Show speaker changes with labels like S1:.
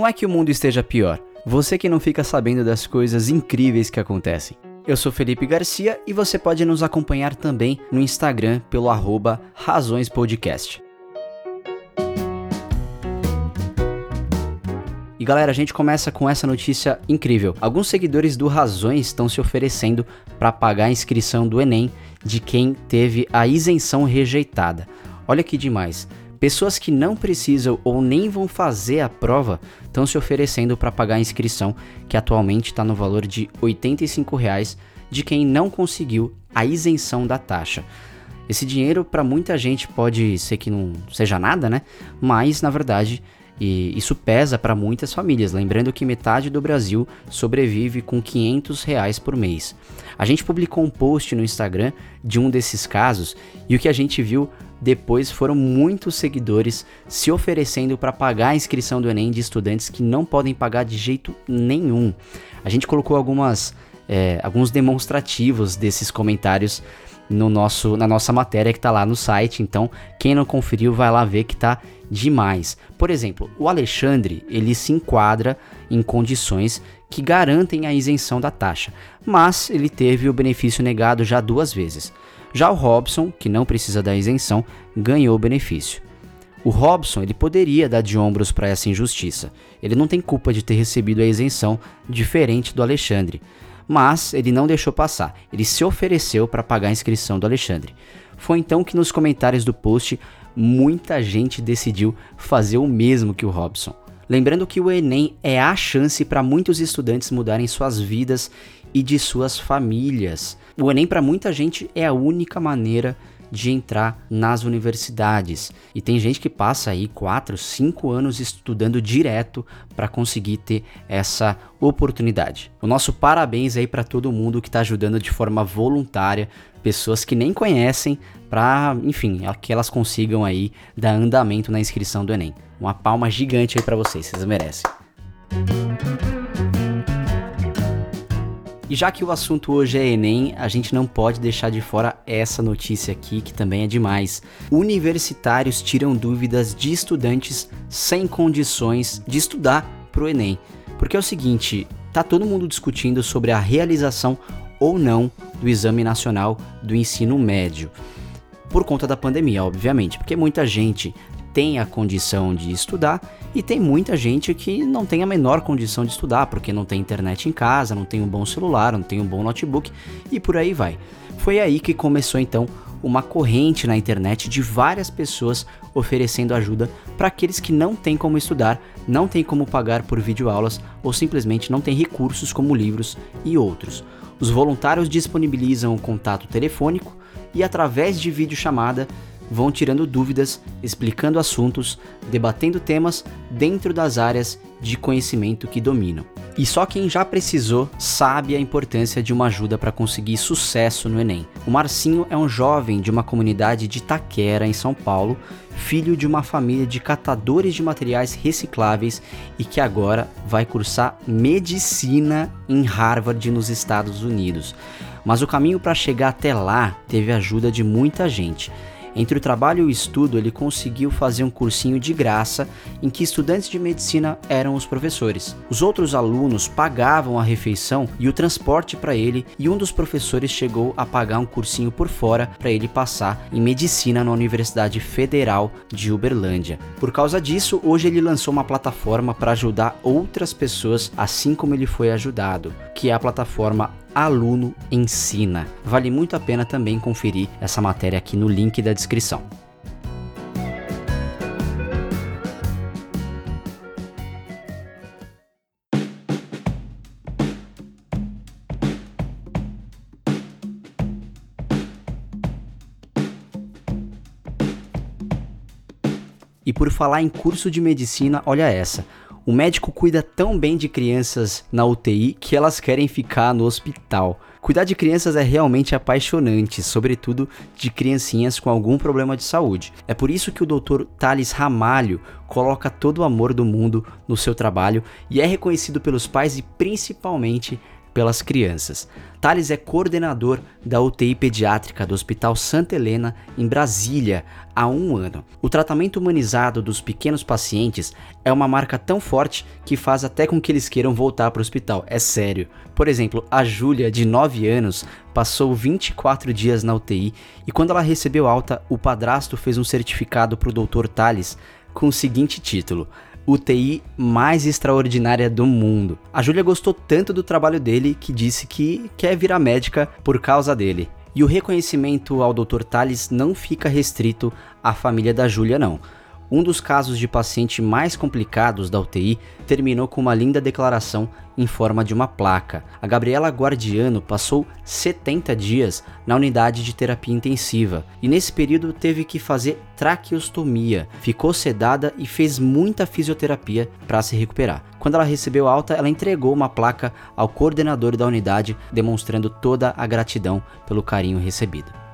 S1: Não é que o mundo esteja pior, você que não fica sabendo das coisas incríveis que acontecem. Eu sou Felipe Garcia e você pode nos acompanhar também no Instagram pelo arroba razõespodcast. E galera, a gente começa com essa notícia incrível. Alguns seguidores do Razões estão se oferecendo para pagar a inscrição do Enem de quem teve a isenção rejeitada. Olha que demais. Pessoas que não precisam ou nem vão fazer a prova estão se oferecendo para pagar a inscrição, que atualmente está no valor de 85 reais, de quem não conseguiu a isenção da taxa. Esse dinheiro para muita gente pode ser que não seja nada, né? Mas na verdade e isso pesa para muitas famílias, lembrando que metade do Brasil sobrevive com 500 reais por mês. A gente publicou um post no Instagram de um desses casos e o que a gente viu depois foram muitos seguidores se oferecendo para pagar a inscrição do Enem de estudantes que não podem pagar de jeito nenhum. A gente colocou algumas, é, alguns demonstrativos desses comentários no nosso, na nossa matéria que está lá no site. Então, quem não conferiu, vai lá ver que está demais. Por exemplo, o Alexandre ele se enquadra em condições que garantem a isenção da taxa, mas ele teve o benefício negado já duas vezes. Já o Robson, que não precisa da isenção, ganhou o benefício. O Robson ele poderia dar de ombros para essa injustiça. Ele não tem culpa de ter recebido a isenção, diferente do Alexandre mas ele não deixou passar. Ele se ofereceu para pagar a inscrição do Alexandre. Foi então que nos comentários do post muita gente decidiu fazer o mesmo que o Robson. Lembrando que o Enem é a chance para muitos estudantes mudarem suas vidas e de suas famílias. O Enem para muita gente é a única maneira de entrar nas universidades. E tem gente que passa aí 4, 5 anos estudando direto para conseguir ter essa oportunidade. O nosso parabéns aí para todo mundo que está ajudando de forma voluntária, pessoas que nem conhecem, para, enfim, que elas consigam aí dar andamento na inscrição do Enem. Uma palma gigante aí para vocês, vocês merecem. E já que o assunto hoje é Enem, a gente não pode deixar de fora essa notícia aqui, que também é demais. Universitários tiram dúvidas de estudantes sem condições de estudar para o Enem. Porque é o seguinte, tá todo mundo discutindo sobre a realização ou não do Exame Nacional do Ensino Médio. Por conta da pandemia, obviamente, porque muita gente tem a condição de estudar e tem muita gente que não tem a menor condição de estudar porque não tem internet em casa, não tem um bom celular, não tem um bom notebook e por aí vai. Foi aí que começou então uma corrente na internet de várias pessoas oferecendo ajuda para aqueles que não têm como estudar, não têm como pagar por videoaulas ou simplesmente não têm recursos como livros e outros. Os voluntários disponibilizam o contato telefônico e através de videochamada vão tirando dúvidas, explicando assuntos, debatendo temas dentro das áreas de conhecimento que dominam. E só quem já precisou sabe a importância de uma ajuda para conseguir sucesso no Enem. O Marcinho é um jovem de uma comunidade de Taquera, em São Paulo, filho de uma família de catadores de materiais recicláveis e que agora vai cursar medicina em Harvard, nos Estados Unidos. Mas o caminho para chegar até lá teve a ajuda de muita gente. Entre o trabalho e o estudo, ele conseguiu fazer um cursinho de graça em que estudantes de medicina eram os professores. Os outros alunos pagavam a refeição e o transporte para ele, e um dos professores chegou a pagar um cursinho por fora para ele passar em medicina na Universidade Federal de Uberlândia. Por causa disso, hoje ele lançou uma plataforma para ajudar outras pessoas assim como ele foi ajudado, que é a plataforma Aluno Ensina. Vale muito a pena também conferir essa matéria aqui no link da descrição. E por falar em curso de medicina, olha essa. O médico cuida tão bem de crianças na UTI que elas querem ficar no hospital. Cuidar de crianças é realmente apaixonante, sobretudo de criancinhas com algum problema de saúde. É por isso que o Dr. Thales Ramalho coloca todo o amor do mundo no seu trabalho e é reconhecido pelos pais e principalmente pelas crianças. Thales é coordenador da UTI pediátrica do Hospital Santa Helena, em Brasília, há um ano. O tratamento humanizado dos pequenos pacientes é uma marca tão forte que faz até com que eles queiram voltar para o hospital. É sério. Por exemplo, a Júlia, de 9 anos, passou 24 dias na UTI e quando ela recebeu alta, o padrasto fez um certificado para o Dr. Thales com o seguinte título: UTI mais extraordinária do mundo. A Júlia gostou tanto do trabalho dele que disse que quer virar médica por causa dele. E o reconhecimento ao Dr. Tales não fica restrito à família da Júlia, não. Um dos casos de paciente mais complicados da UTI terminou com uma linda declaração em forma de uma placa. A Gabriela Guardiano passou 70 dias na unidade de terapia intensiva e nesse período teve que fazer traqueostomia, ficou sedada e fez muita fisioterapia para se recuperar. Quando ela recebeu alta, ela entregou uma placa ao coordenador da unidade, demonstrando toda a gratidão pelo carinho recebido.